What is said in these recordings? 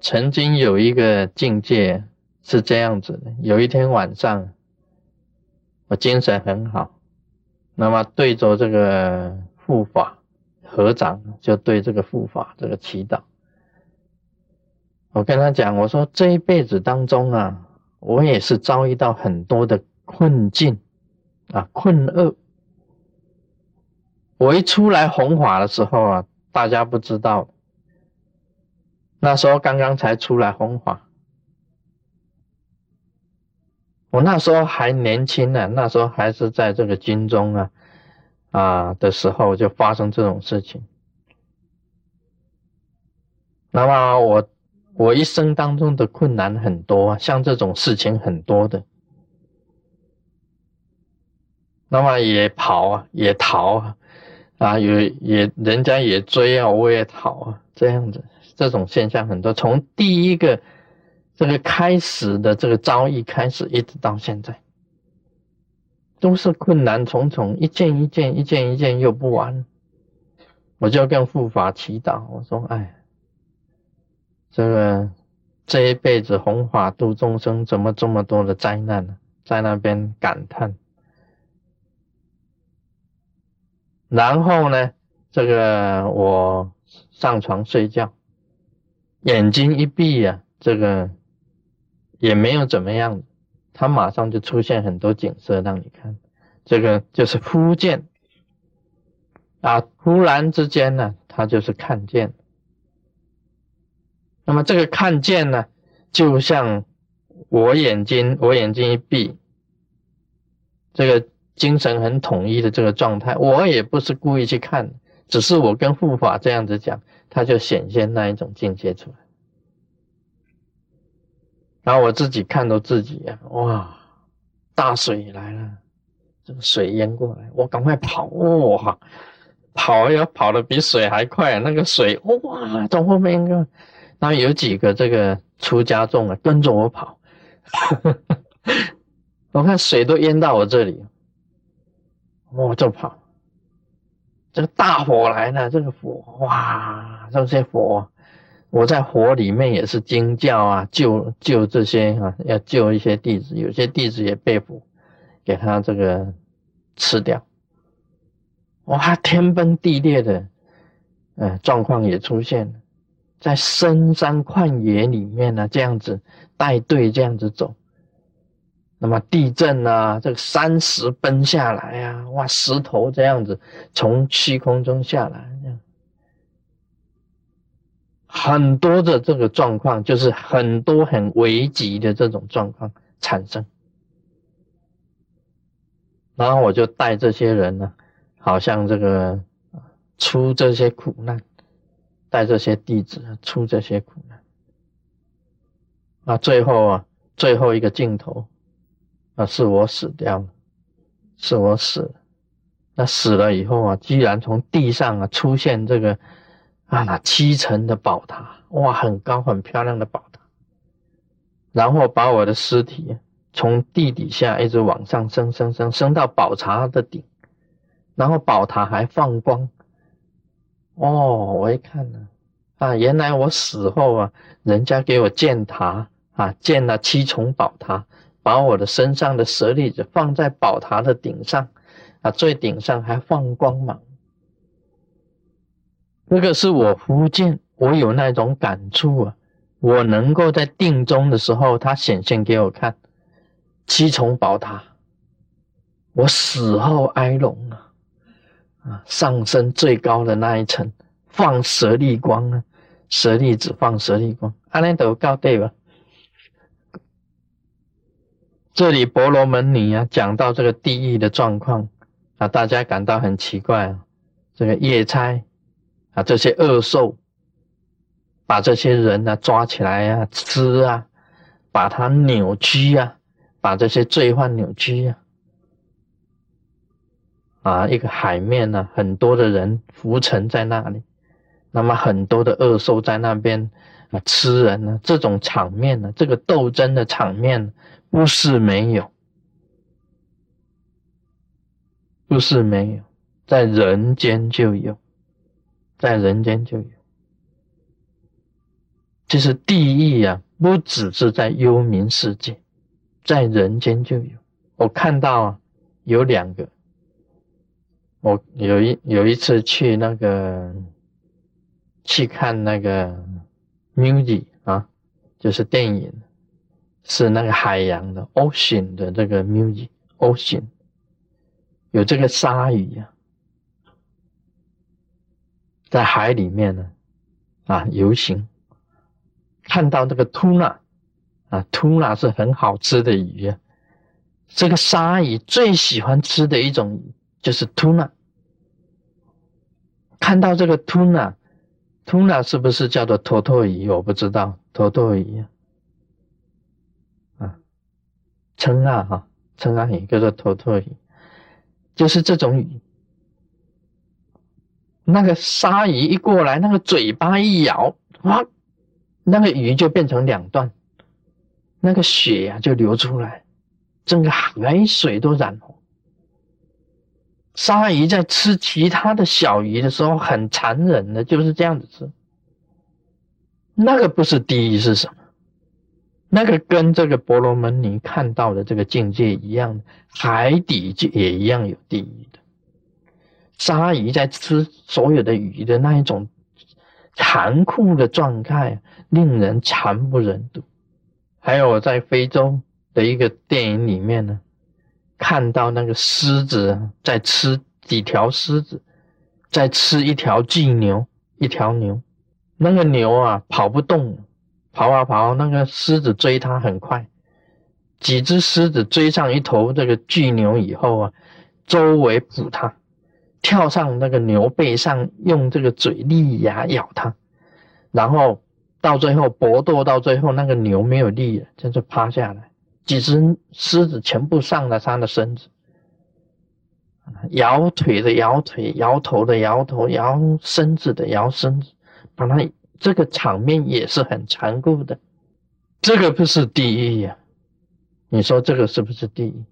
曾经有一个境界是这样子的：有一天晚上，我精神很好，那么对着这个护法合掌，就对这个护法这个祈祷。我跟他讲，我说这一辈子当中啊，我也是遭遇到很多的困境啊，困厄。我一出来弘法的时候啊，大家不知道。那时候刚刚才出来弘法，我那时候还年轻呢，那时候还是在这个军中啊啊的时候就发生这种事情。那么我我一生当中的困难很多，像这种事情很多的，那么也跑啊，也逃啊，啊也也人家也追啊，我也逃啊，这样子。这种现象很多，从第一个这个开始的这个遭遇开始，一直到现在，都是困难重重，一件一件，一件一件又不完。我就跟护法祈祷，我说：“哎，这个这一辈子弘法度众生，怎么这么多的灾难呢？”在那边感叹。然后呢，这个我上床睡觉。眼睛一闭呀，这个也没有怎么样，它马上就出现很多景色让你看，这个就是忽见啊，忽然之间呢，他就是看见。那么这个看见呢，就像我眼睛，我眼睛一闭，这个精神很统一的这个状态，我也不是故意去看，只是我跟护法这样子讲。他就显现那一种境界出来，然后我自己看到自己呀，哇，大水来了，这个水淹过来，我赶快跑，哇，跑要跑的比水还快，那个水哇从后面一个，然后有几个这个出家众啊跟着我跑，我看水都淹到我这里，我就跑。这个大火来了，这个火哇，这些火，我在火里面也是惊叫啊，救救这些啊，要救一些弟子，有些弟子也被火给他这个吃掉，哇，天崩地裂的，呃，状况也出现了，在深山旷野里面呢，这样子带队这样子走。那么地震啊，这个山石崩下来呀，哇，石头这样子从虚空中下来，这样很多的这个状况，就是很多很危急的这种状况产生。然后我就带这些人呢，好像这个出这些苦难，带这些弟子出这些苦难。那，最后啊，最后一个镜头。啊，是我死掉了，是我死了。那死了以后啊，居然从地上啊出现这个啊那七层的宝塔，哇，很高很漂亮的宝塔。然后把我的尸体从地底下一直往上升，升，升，升到宝塔的顶。然后宝塔还放光。哦，我一看呢，啊，原来我死后啊，人家给我建塔啊，建了七重宝塔。把我的身上的舍利子放在宝塔的顶上，啊，最顶上还放光芒。这个是我福建，我有那种感触啊。我能够在定中的时候，它显现给我看七重宝塔。我死后哀龙啊，啊，上升最高的那一层放舍利光啊，舍利子放舍利光，阿难都告对吧？这里婆罗门女啊，讲到这个地狱的状况啊，大家感到很奇怪啊。这个夜叉啊，这些恶兽把这些人呢抓起来啊吃啊，把他扭曲啊，把这些罪犯扭曲啊。啊，一个海面呢，很多的人浮沉在那里，那么很多的恶兽在那边啊吃人呢，这种场面呢，这个斗争的场面。不是没有，不是没有，在人间就有，在人间就有。其实地狱啊，不只是在幽冥世界，在人间就有。我看到啊，有两个。我有一有一次去那个去看那个 music 啊，就是电影，是那个海洋的 ocean 的这个 music ocean，有这个鲨鱼呀，在海里面呢啊游行。看到这个 tuna 啊，tuna 是很好吃的鱼啊。这个鲨鱼最喜欢吃的一种鱼就是 tuna。看到这个 tuna，tuna 是不是叫做托托鱼？我不知道，托托鱼啊，称啊哈，称啊鱼叫做托托鱼，就是这种鱼。那个鲨鱼一过来，那个嘴巴一咬，哇！那个鱼就变成两段，那个血呀就流出来，整个海水都染红。鲨鱼在吃其他的小鱼的时候很残忍的，就是这样子吃。那个不是第一是什么？那个跟这个婆罗门尼看到的这个境界一样，海底就也一样有地狱的。鲨鱼在吃所有的鱼的那一种。残酷的状态令人惨不忍睹。还有我在非洲的一个电影里面呢，看到那个狮子在吃几条狮子，在吃一条巨牛，一条牛。那个牛啊跑不动，跑啊跑，那个狮子追它很快。几只狮子追上一头这个巨牛以后啊，周围捕它。跳上那个牛背上，用这个嘴利牙咬它，然后到最后搏斗到最后，那个牛没有力了，就趴下来。几只狮子全部上了它的身子，摇腿的摇腿，摇头的摇头，摇身子的摇身子，把它这个场面也是很残酷的。这个不是地狱呀？你说这个是不是地狱？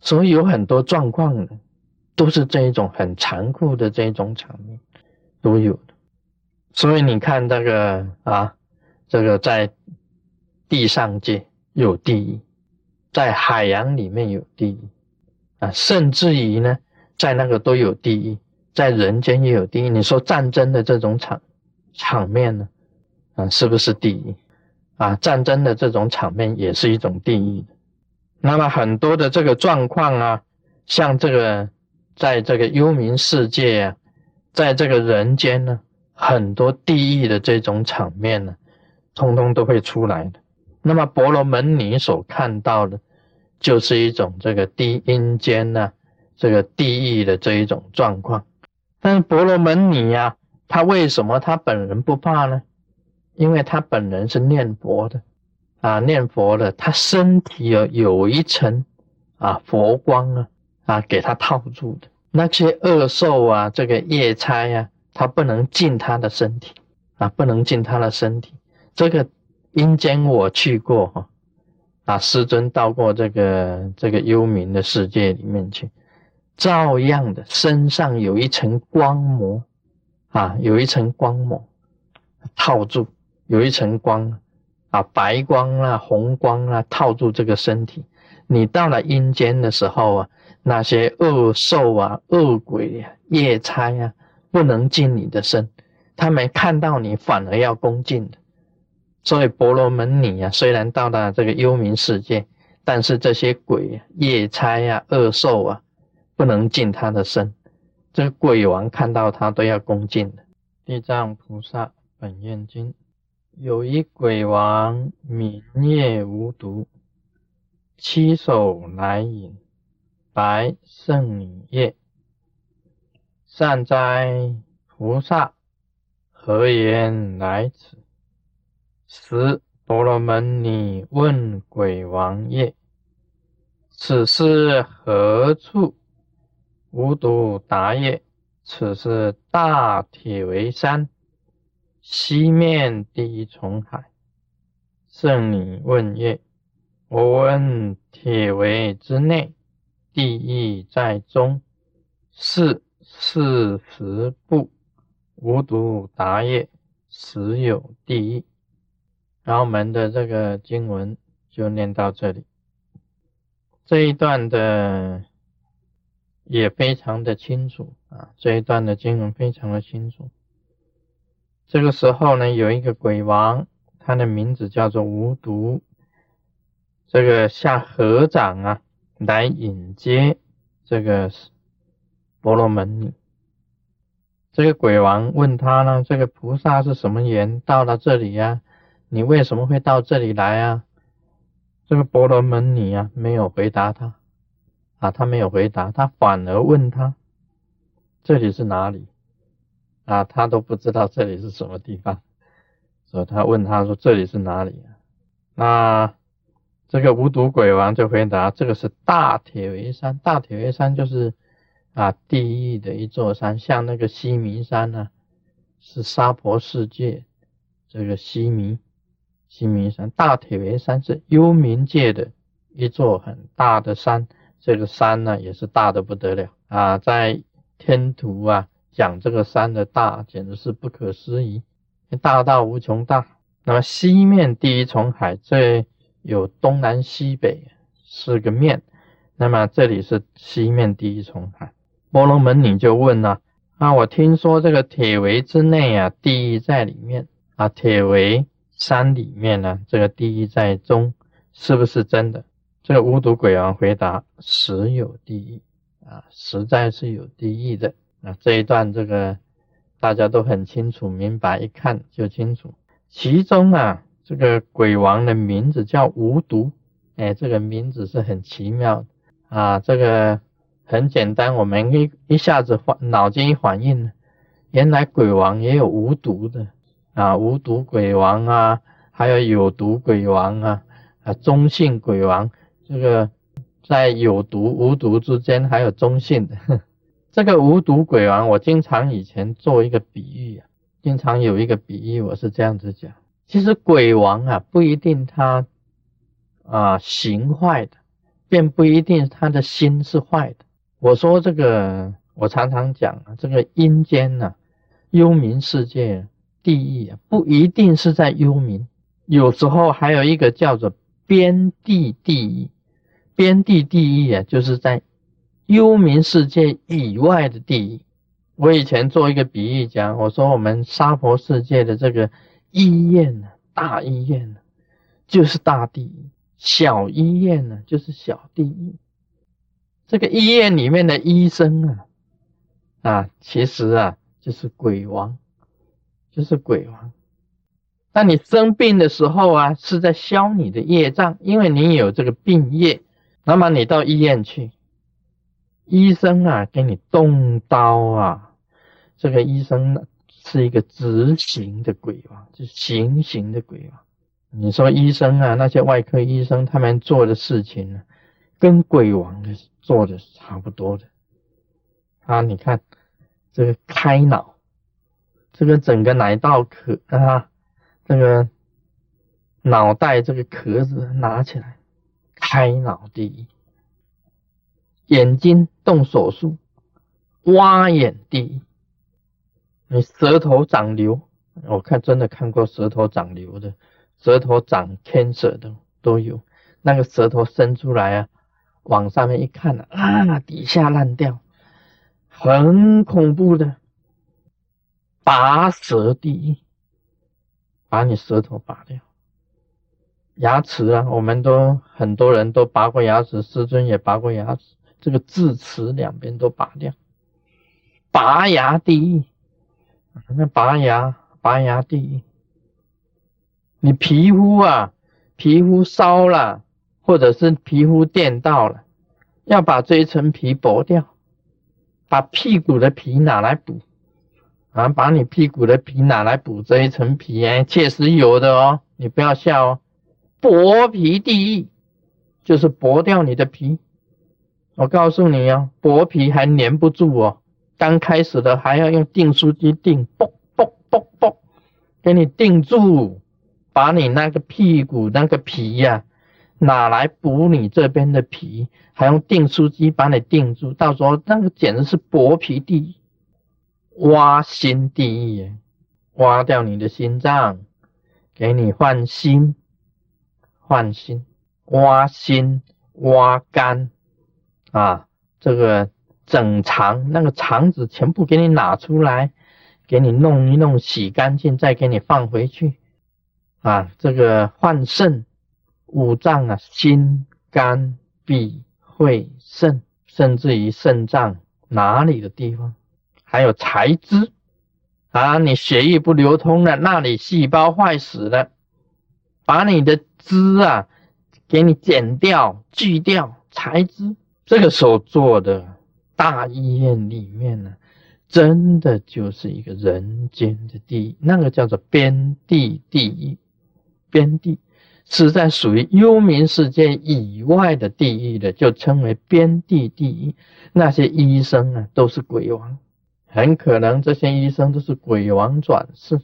所以有很多状况的。都是这一种很残酷的这种场面，都有的。所以你看这个啊，这个在地上界有地狱，在海洋里面有地狱啊，甚至于呢，在那个都有地狱，在人间也有地狱。你说战争的这种场场面呢，啊，是不是地狱啊？战争的这种场面也是一种地狱的。那么很多的这个状况啊，像这个。在这个幽冥世界啊，在这个人间呢，很多地狱的这种场面呢，通通都会出来的。那么婆罗门尼所看到的，就是一种这个低阴间呢，这个地狱的这一种状况。但是婆罗门尼呀，他为什么他本人不怕呢？因为他本人是念佛的啊，念佛的，他身体有有一层啊佛光啊。啊，给他套住的那些恶兽啊，这个夜叉呀，他不能进他的身体啊，不能进他的身体。这个阴间我去过哈，啊，师尊到过这个这个幽冥的世界里面去，照样的身上有一层光膜啊，有一层光膜套住，有一层光啊，白光啊，红光啊，套住这个身体。你到了阴间的时候啊。那些恶兽啊、恶鬼啊、夜叉呀，不能进你的身，他们看到你反而要恭敬的。所以婆罗门女啊，虽然到了这个幽冥世界，但是这些鬼、夜叉呀、恶兽啊，不能进他的身。这鬼王看到他都要恭敬的。地藏菩萨本愿经，有一鬼王名业无毒，七手来引。白圣女叶，善哉菩萨，何言来此？时婆罗门女问鬼王业：此是何处？无独答业：此是大铁围山，西面第一重海。圣女问曰：我闻铁围之内。地狱在中，是四十步，无独答业，实有地狱。然后我们的这个经文就念到这里。这一段的也非常的清楚啊，这一段的经文非常的清楚。这个时候呢，有一个鬼王，他的名字叫做无毒，这个下合掌啊，来迎接这个婆罗门女。这个鬼王问他呢，这个菩萨是什么缘到了这里呀？你为什么会到这里来啊？这个婆罗门女啊，没有回答他，啊，他没有回答，他反而问他，这里是哪里？啊，他都不知道这里是什么地方，所以他问他说这里是哪里啊？那这个无毒鬼王就回答，这个是大铁围山，大铁围山就是啊地狱的一座山，像那个西明山呢，是娑婆世界这个西明。西明山大铁围山是幽冥界的一座很大的山，这个山呢也是大的不得了啊，在天图啊讲这个山的大，简直是不可思议，大到无穷大。那么西面第一重海，这有东南西北四个面，那么这里是西面第一重海。波罗门女就问了啊，我听说这个铁围之内啊，地狱在里面啊，铁围。山里面呢，这个地狱在中，是不是真的？这个无毒鬼王回答：实有地狱啊，实在是有地狱的。啊，这一段这个大家都很清楚明白，一看就清楚。其中啊，这个鬼王的名字叫无毒，哎，这个名字是很奇妙的啊。这个很简单，我们一一下子反脑筋一反应，原来鬼王也有无毒的。啊，无毒鬼王啊，还有有毒鬼王啊，啊，中性鬼王，这个在有毒无毒之间还有中性的。这个无毒鬼王，我经常以前做一个比喻啊，经常有一个比喻，我是这样子讲，其实鬼王啊，不一定他啊行坏的，便不一定他的心是坏的。我说这个，我常常讲啊，这个阴间呐，幽冥世界。地狱啊，不一定是在幽冥，有时候还有一个叫做边地地狱。边地地狱啊，就是在幽冥世界以外的地狱。我以前做一个比喻讲，我说我们娑婆世界的这个医院呢，大医院呢，就是大地狱；小医院呢，就是小地狱。这个医院里面的医生啊，啊，其实啊，就是鬼王。就是鬼王，当你生病的时候啊，是在消你的业障，因为你有这个病业。那么你到医院去，医生啊给你动刀啊，这个医生呢是一个执行的鬼王，就是行刑的鬼王。你说医生啊，那些外科医生他们做的事情呢，跟鬼王的做的是差不多的。啊，你看这个开脑。这个整个奶道壳啊，这个脑袋这个壳子拿起来开脑第一眼睛动手术挖眼第一你舌头长瘤，我看真的看过舌头长瘤的，舌头长 cancer 的都有，那个舌头伸出来啊，往上面一看啊，底下烂掉，很恐怖的。拔舌第一，把你舌头拔掉，牙齿啊，我们都很多人都拔过牙齿，师尊也拔过牙齿，这个智齿两边都拔掉，拔牙第一，那拔牙拔牙第一，你皮肤啊，皮肤烧了，或者是皮肤电到了，要把这一层皮剥掉，把屁股的皮拿来补。啊，把你屁股的皮拿来补这一层皮，哎，确实有的哦，你不要笑哦。剥皮地狱就是剥掉你的皮，我告诉你哦，剥皮还粘不住哦，刚开始的还要用订书机订，啵啵啵啵，给你订住，把你那个屁股那个皮呀，拿来补你这边的皮，还用订书机把你订住，到时候那个简直是剥皮地狱。挖心地狱，挖掉你的心脏，给你换心，换心，挖心，挖肝，啊，这个整肠那个肠子全部给你拿出来，给你弄一弄，洗干净，再给你放回去，啊，这个换肾，五脏啊，心、肝、脾、肺、肾，甚至于肾脏哪里的地方，还有财支。啊，你血液不流通了，那里细胞坏死了，把你的枝啊，给你剪掉、锯掉、裁枝。这个时候做的大医院里面呢，真的就是一个人间的地狱，那个叫做边地地狱。边地是在属于幽冥世界以外的地狱的，就称为边地地狱。那些医生啊，都是鬼王。很可能这些医生都是鬼王转世，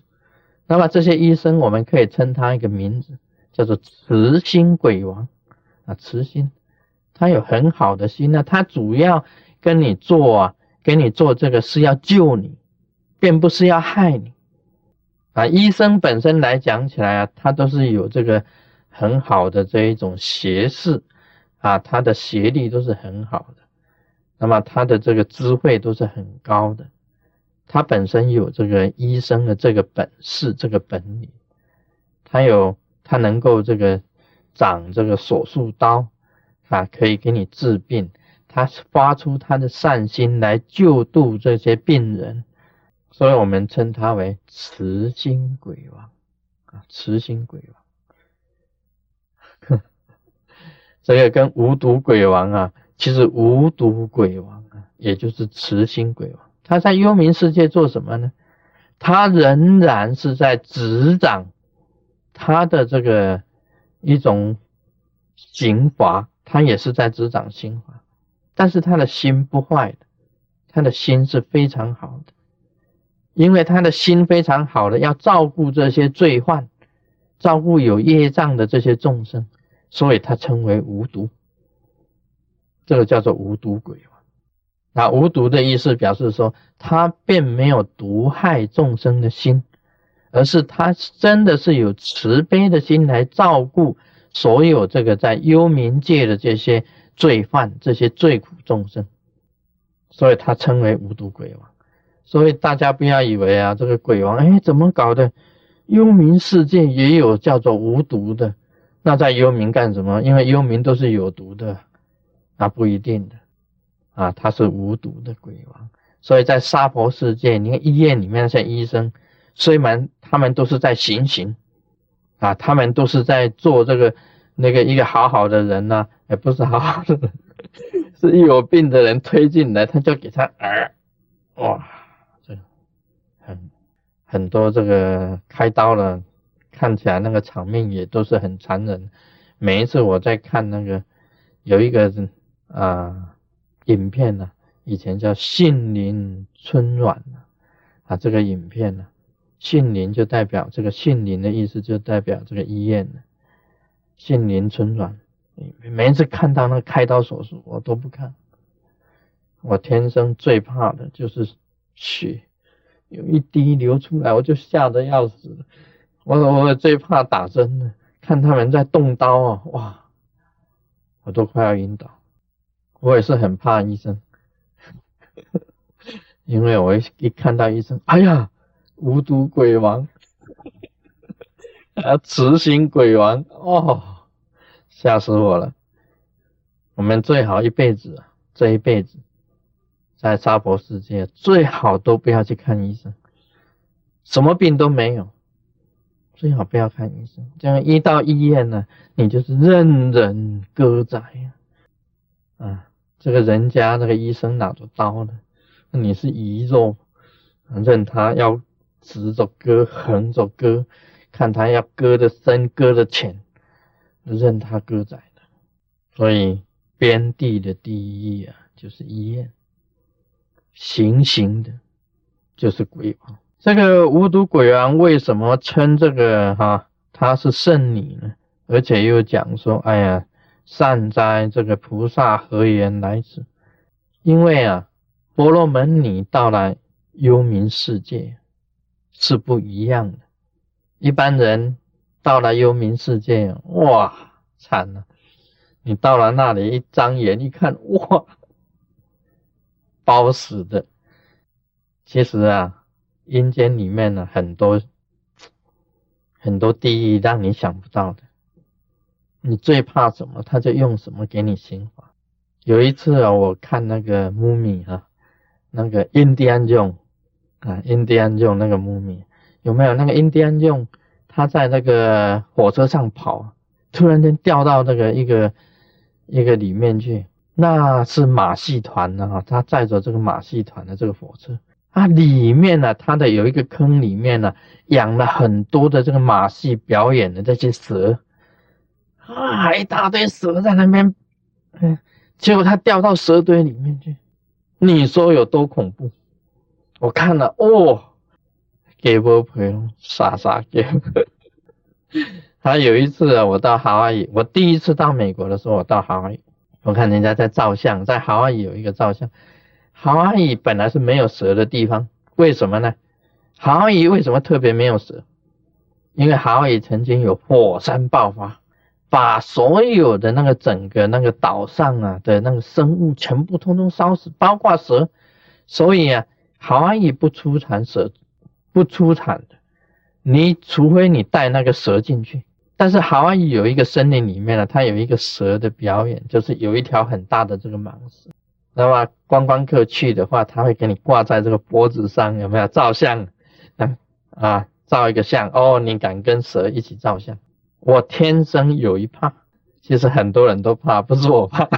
那么这些医生我们可以称他一个名字，叫做慈心鬼王。啊，慈心，他有很好的心。呢，他主要跟你做啊，给你做这个是要救你，并不是要害你。啊。医生本身来讲起来啊，他都是有这个很好的这一种学识啊，他的学历都是很好的，那么他的这个智慧都是很高的。他本身有这个医生的这个本事，这个本领，他有他能够这个长这个手术刀啊，可以给你治病。他发出他的善心来救度这些病人，所以我们称他为慈心鬼王啊，慈心鬼王。这个跟无毒鬼王啊，其实无毒鬼王啊，也就是慈心鬼王。他在幽冥世界做什么呢？他仍然是在执掌他的这个一种刑罚，他也是在执掌刑罚，但是他的心不坏的，他的心是非常好的，因为他的心非常好的，要照顾这些罪犯，照顾有业障的这些众生，所以他称为无毒，这个叫做无毒鬼。那无毒的意思表示说，他并没有毒害众生的心，而是他真的是有慈悲的心来照顾所有这个在幽冥界的这些罪犯、这些罪苦众生，所以他称为无毒鬼王。所以大家不要以为啊，这个鬼王哎怎么搞的？幽冥世界也有叫做无毒的，那在幽冥干什么？因为幽冥都是有毒的，那不一定的。啊，他是无毒的鬼王，所以在娑婆世界，你看医院里面那些医生，虽然他们都是在行刑，啊，他们都是在做这个那个一个好好的人呢，也不是好好的人，是一有病的人推进来，他就给他耳，哇，这很很多这个开刀了，看起来那个场面也都是很残忍。每一次我在看那个有一个啊。影片呢，以前叫杏林春暖啊，这个影片呢，杏林就代表这个杏林的意思，就代表这个医院，杏林春暖。每一次看到那个开刀手术，我都不看，我天生最怕的就是血，有一滴流出来，我就吓得要死。我我最怕打针的，看他们在动刀啊，哇，我都快要晕倒。我也是很怕医生，因为我一看到医生，哎呀，无毒鬼王，啊，执行鬼王，哦，吓死我了。我们最好一辈子，这一辈子，在娑婆世界，最好都不要去看医生，什么病都没有，最好不要看医生。这样一到医院呢，你就是任人割宰呀，啊。这个人家那个医生拿着刀呢，你是鱼肉，任他要直着割，横着割，看他要割的深，割的浅，任他割宰的。所以边地的第一啊，就是医院；行刑的，就是鬼王。这个无毒鬼王为什么称这个哈他是圣女呢？而且又讲说，哎呀。善哉，这个菩萨何言来此？因为啊，婆罗门女到来幽冥世界是不一样的。一般人到了幽冥世界，哇，惨了！你到了那里，一张眼一看，哇，包死的。其实啊，阴间里面呢，很多很多地狱让你想不到的。你最怕什么，他就用什么给你刑罚。有一次啊，我看那个木米哈，那个印第安用啊，印第安用那个木米有没有？那个印第安用他在那个火车上跑，突然间掉到那个一个一个里面去，那是马戏团的哈，他载着这个马戏团的这个火车啊，里面呢，它的有一个坑里面呢，养了很多的这个马戏表演的这些蛇。啊，一大堆蛇在那边，嗯，结果他掉到蛇堆里面去，你说有多恐怖？我看了，哦，给波朋友傻傻给。还有一次啊，我到夏威夷，我第一次到美国的时候，我到夏威夷，我看人家在照相，在夏威夷有一个照相。夏威夷本来是没有蛇的地方，为什么呢？夏威夷为什么特别没有蛇？因为夏威夷曾经有火山爆发。把所有的那个整个那个岛上啊的那个生物全部通通烧死，包括蛇。所以啊，夏威夷不出产蛇，不出产的。你除非你带那个蛇进去。但是夏威夷有一个森林里面呢，它有一个蛇的表演，就是有一条很大的这个蟒蛇。那么观光客去的话，他会给你挂在这个脖子上，有没有照相？啊啊，照一个相哦，你敢跟蛇一起照相？我天生有一怕，其实很多人都怕，不是我怕，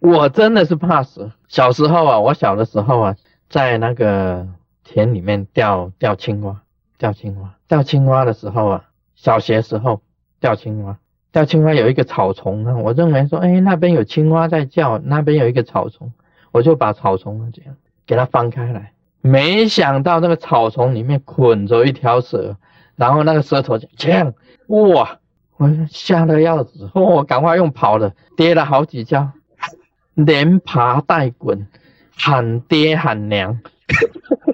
我真的是怕死。小时候啊，我小的时候啊，在那个田里面钓钓青蛙，钓青蛙，钓青蛙的时候啊，小学时候钓青蛙，钓青蛙有一个草丛啊，我认为说，哎，那边有青蛙在叫，那边有一个草丛，我就把草丛这样给它翻开来，没想到那个草丛里面捆着一条蛇。然后那个蛇头就这样，哇！我吓得要死，我赶快用跑的，跌了好几跤，连爬带滚，喊爹喊娘，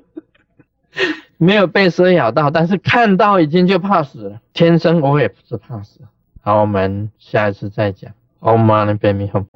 没有被蛇咬到，但是看到已经就怕死了。天生我也不是怕死。好，我们下一次再讲。Oh my baby home。